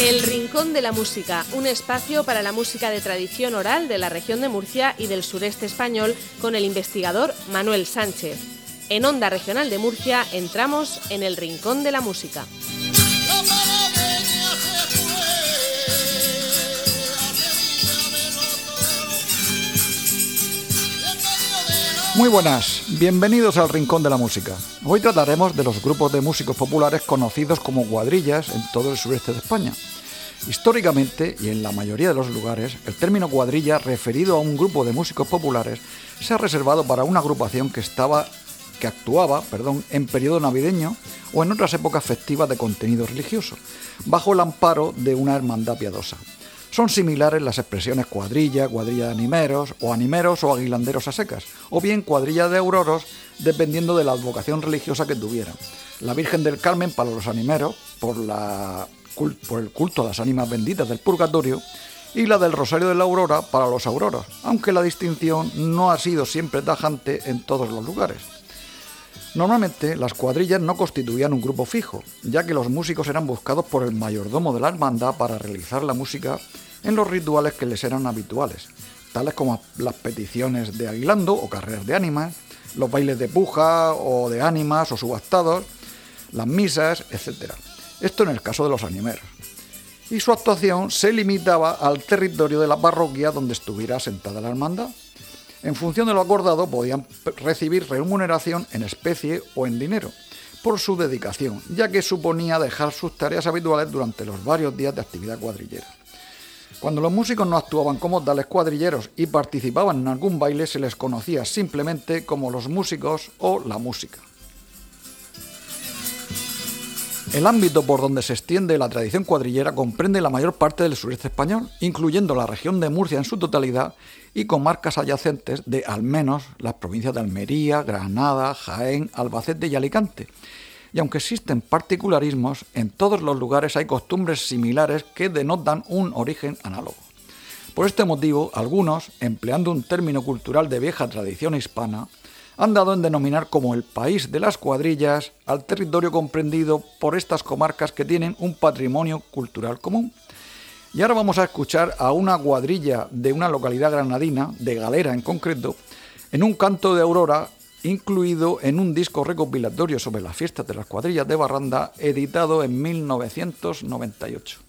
El Rincón de la Música, un espacio para la música de tradición oral de la región de Murcia y del sureste español con el investigador Manuel Sánchez. En Onda Regional de Murcia entramos en el Rincón de la Música. Muy buenas, bienvenidos al Rincón de la Música. Hoy trataremos de los grupos de músicos populares conocidos como cuadrillas en todo el sureste de España. Históricamente, y en la mayoría de los lugares, el término cuadrilla referido a un grupo de músicos populares se ha reservado para una agrupación que estaba que actuaba, perdón, en periodo navideño o en otras épocas festivas de contenido religioso, bajo el amparo de una hermandad piadosa. Son similares las expresiones cuadrilla, cuadrilla de animeros, o animeros o aguilanderos a secas, o bien cuadrilla de auroros, dependiendo de la advocación religiosa que tuvieran. La Virgen del Carmen para los animeros, por, la, por el culto a las ánimas benditas del purgatorio, y la del Rosario de la Aurora para los auroros, aunque la distinción no ha sido siempre tajante en todos los lugares. Normalmente las cuadrillas no constituían un grupo fijo, ya que los músicos eran buscados por el mayordomo de la hermandad para realizar la música en los rituales que les eran habituales, tales como las peticiones de aguilando o carreras de ánimas, los bailes de puja o de ánimas o subastados, las misas, etc. Esto en el caso de los animeros. Y su actuación se limitaba al territorio de la parroquia donde estuviera asentada la hermandad. En función de lo acordado podían recibir remuneración en especie o en dinero por su dedicación, ya que suponía dejar sus tareas habituales durante los varios días de actividad cuadrillera. Cuando los músicos no actuaban como tales cuadrilleros y participaban en algún baile se les conocía simplemente como los músicos o la música. El ámbito por donde se extiende la tradición cuadrillera comprende la mayor parte del sureste español, incluyendo la región de Murcia en su totalidad y comarcas adyacentes de al menos las provincias de Almería, Granada, Jaén, Albacete y Alicante, y aunque existen particularismos, en todos los lugares hay costumbres similares que denotan un origen análogo. Por este motivo, algunos, empleando un término cultural de vieja tradición hispana, han dado en denominar como el país de las cuadrillas al territorio comprendido por estas comarcas que tienen un patrimonio cultural común. Y ahora vamos a escuchar a una cuadrilla de una localidad granadina, de Galera en concreto, en un canto de aurora incluido en un disco recopilatorio sobre las fiestas de las cuadrillas de Barranda, editado en 1998.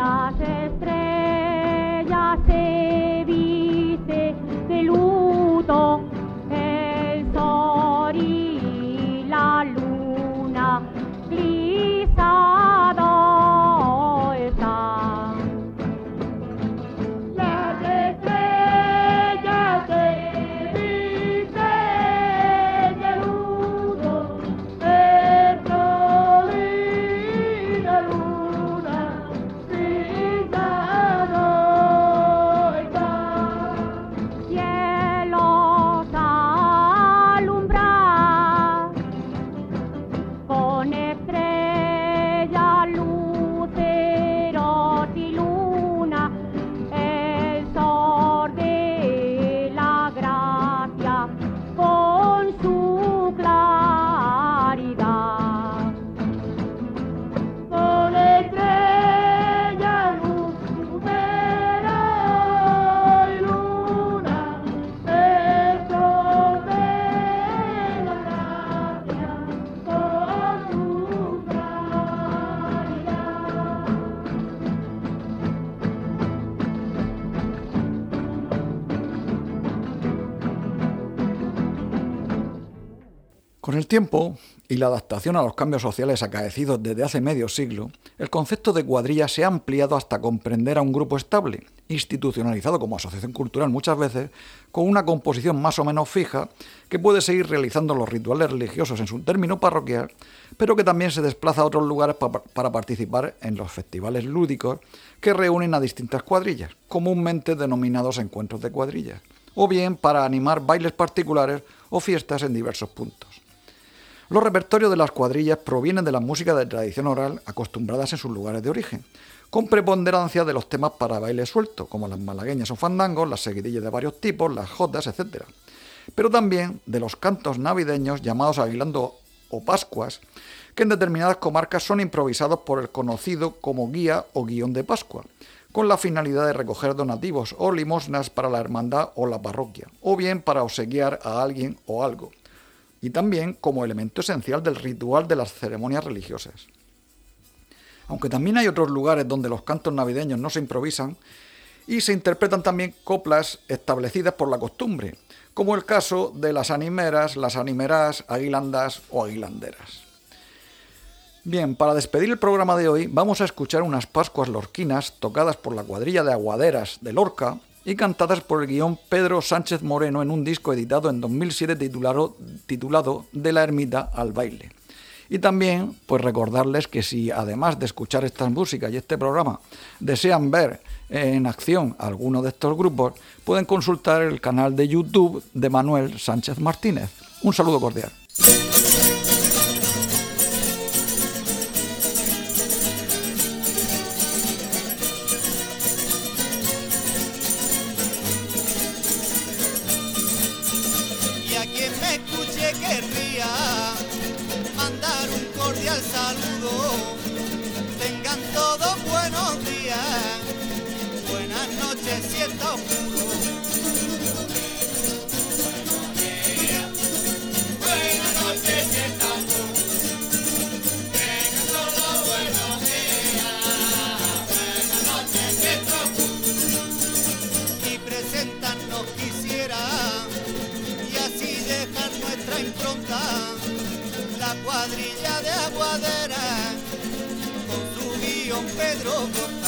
not el tiempo y la adaptación a los cambios sociales acaecidos desde hace medio siglo, el concepto de cuadrilla se ha ampliado hasta comprender a un grupo estable, institucionalizado como asociación cultural muchas veces, con una composición más o menos fija, que puede seguir realizando los rituales religiosos en su término parroquial, pero que también se desplaza a otros lugares para participar en los festivales lúdicos que reúnen a distintas cuadrillas, comúnmente denominados encuentros de cuadrillas, o bien para animar bailes particulares o fiestas en diversos puntos. Los repertorios de las cuadrillas provienen de la música de tradición oral acostumbradas en sus lugares de origen, con preponderancia de los temas para baile suelto, como las malagueñas o fandangos, las seguidillas de varios tipos, las jotas, etc. Pero también de los cantos navideños llamados aguilando o pascuas, que en determinadas comarcas son improvisados por el conocido como guía o guion de Pascua, con la finalidad de recoger donativos o limosnas para la hermandad o la parroquia, o bien para obsequiar a alguien o algo y también como elemento esencial del ritual de las ceremonias religiosas. Aunque también hay otros lugares donde los cantos navideños no se improvisan y se interpretan también coplas establecidas por la costumbre, como el caso de las animeras, las animeras, aguilandas o aguilanderas. Bien, para despedir el programa de hoy vamos a escuchar unas Pascuas lorquinas tocadas por la cuadrilla de aguaderas de Lorca y cantadas por el guion Pedro Sánchez Moreno en un disco editado en 2007 titulado, titulado De la ermita al baile. Y también, pues recordarles que si además de escuchar estas músicas y este programa desean ver en acción alguno de estos grupos, pueden consultar el canal de YouTube de Manuel Sánchez Martínez. Un saludo cordial. Cuadrilla Pedro